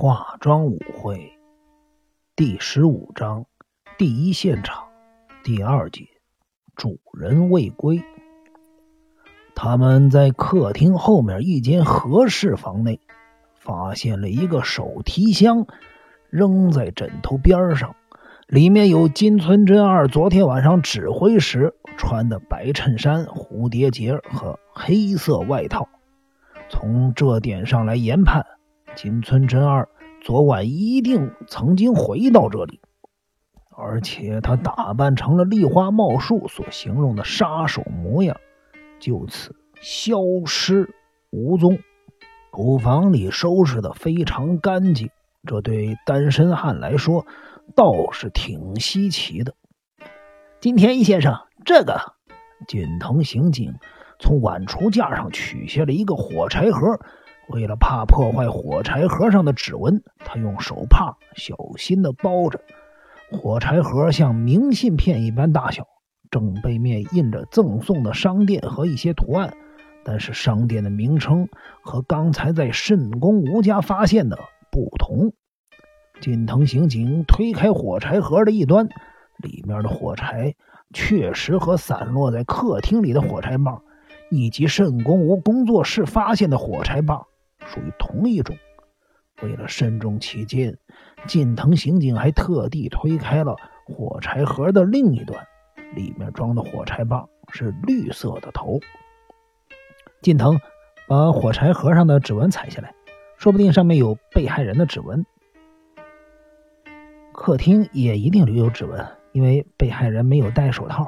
化妆舞会第十五章第一现场第二节主人未归。他们在客厅后面一间和室房内发现了一个手提箱，扔在枕头边上，里面有金村真二昨天晚上指挥时穿的白衬衫、蝴蝶结和黑色外套。从这点上来研判。金村真二昨晚一定曾经回到这里，而且他打扮成了丽花茂树所形容的杀手模样，就此消失无踪。厨房里收拾的非常干净，这对单身汉来说倒是挺稀奇的。金田一先生，这个锦藤刑警从碗橱架上取下了一个火柴盒。为了怕破坏火柴盒上的指纹，他用手帕小心地包着。火柴盒像明信片一般大小，正背面印着赠送的商店和一些图案，但是商店的名称和刚才在慎宫吴家发现的不同。近藤刑警推开火柴盒的一端，里面的火柴确实和散落在客厅里的火柴棒，以及慎宫吴工作室发现的火柴棒。属于同一种。为了慎重起见，近藤刑警还特地推开了火柴盒的另一端，里面装的火柴棒是绿色的头。近藤把火柴盒上的指纹采下来，说不定上面有被害人的指纹。客厅也一定留有指纹，因为被害人没有戴手套。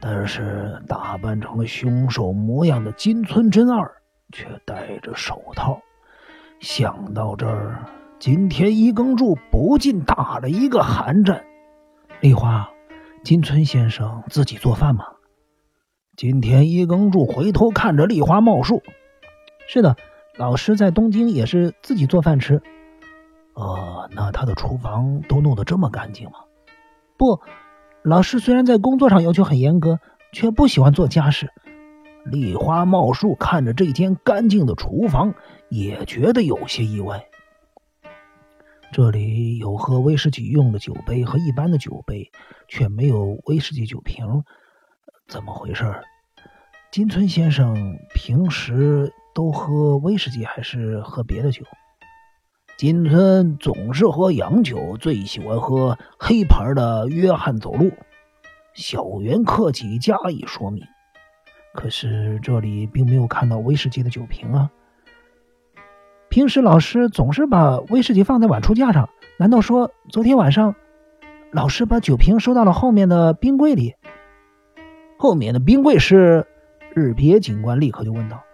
但是打扮成了凶手模样的金村真二。却戴着手套，想到这儿，金田一耕助不禁打了一个寒战。丽花，金村先生自己做饭吗？金田一耕助回头看着丽花茂树，是的，老师在东京也是自己做饭吃。呃，那他的厨房都弄得这么干净吗？不，老师虽然在工作上要求很严格，却不喜欢做家事。丽花茂树看着这间干净的厨房，也觉得有些意外。这里有喝威士忌用的酒杯和一般的酒杯，却没有威士忌酒瓶，怎么回事？金村先生平时都喝威士忌还是喝别的酒？金村总是喝洋酒，最喜欢喝黑牌的约翰走路。小原客气加以说明。可是这里并没有看到威士忌的酒瓶啊！平时老师总是把威士忌放在碗橱架上，难道说昨天晚上老师把酒瓶收到了后面的冰柜里？后面的冰柜是？日别警官立刻就问道：“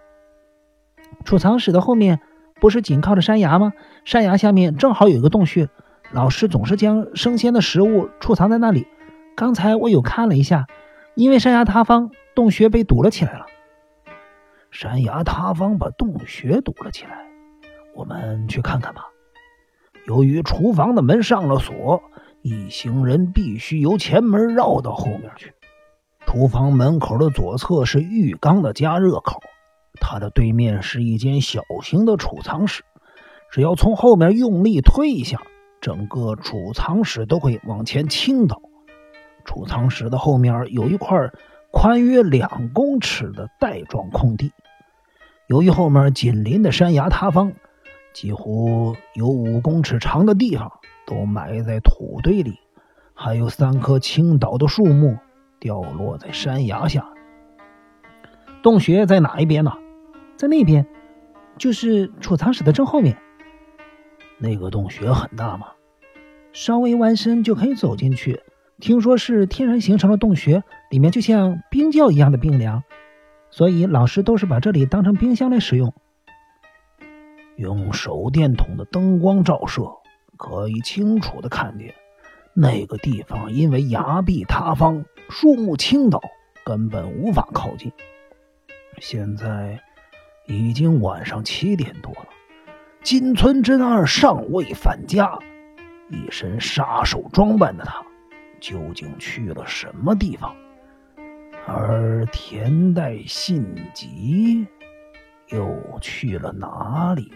储藏室的后面不是紧靠着山崖吗？山崖下面正好有一个洞穴，老师总是将生鲜的食物储藏在那里。刚才我有看了一下，因为山崖塌方。”洞穴被堵了起来了。山崖塌方把洞穴堵了起来，我们去看看吧。由于厨房的门上了锁，一行人必须由前门绕到后面去。厨房门口的左侧是浴缸的加热口，它的对面是一间小型的储藏室。只要从后面用力推一下，整个储藏室都会往前倾倒。储藏室的后面有一块。宽约两公尺的带状空地，由于后面紧邻的山崖塌方，几乎有五公尺长的地方都埋在土堆里，还有三棵倾倒的树木掉落在山崖下。洞穴在哪一边呢？在那边，就是储藏室的正后面。那个洞穴很大吗？稍微弯身就可以走进去。听说是天然形成的洞穴，里面就像冰窖一样的冰凉，所以老师都是把这里当成冰箱来使用。用手电筒的灯光照射，可以清楚的看见那个地方因为崖壁塌方、树木倾倒，根本无法靠近。现在已经晚上七点多了，金村真二尚未返家，一身杀手装扮的他。究竟去了什么地方？而田代信吉又去了哪里？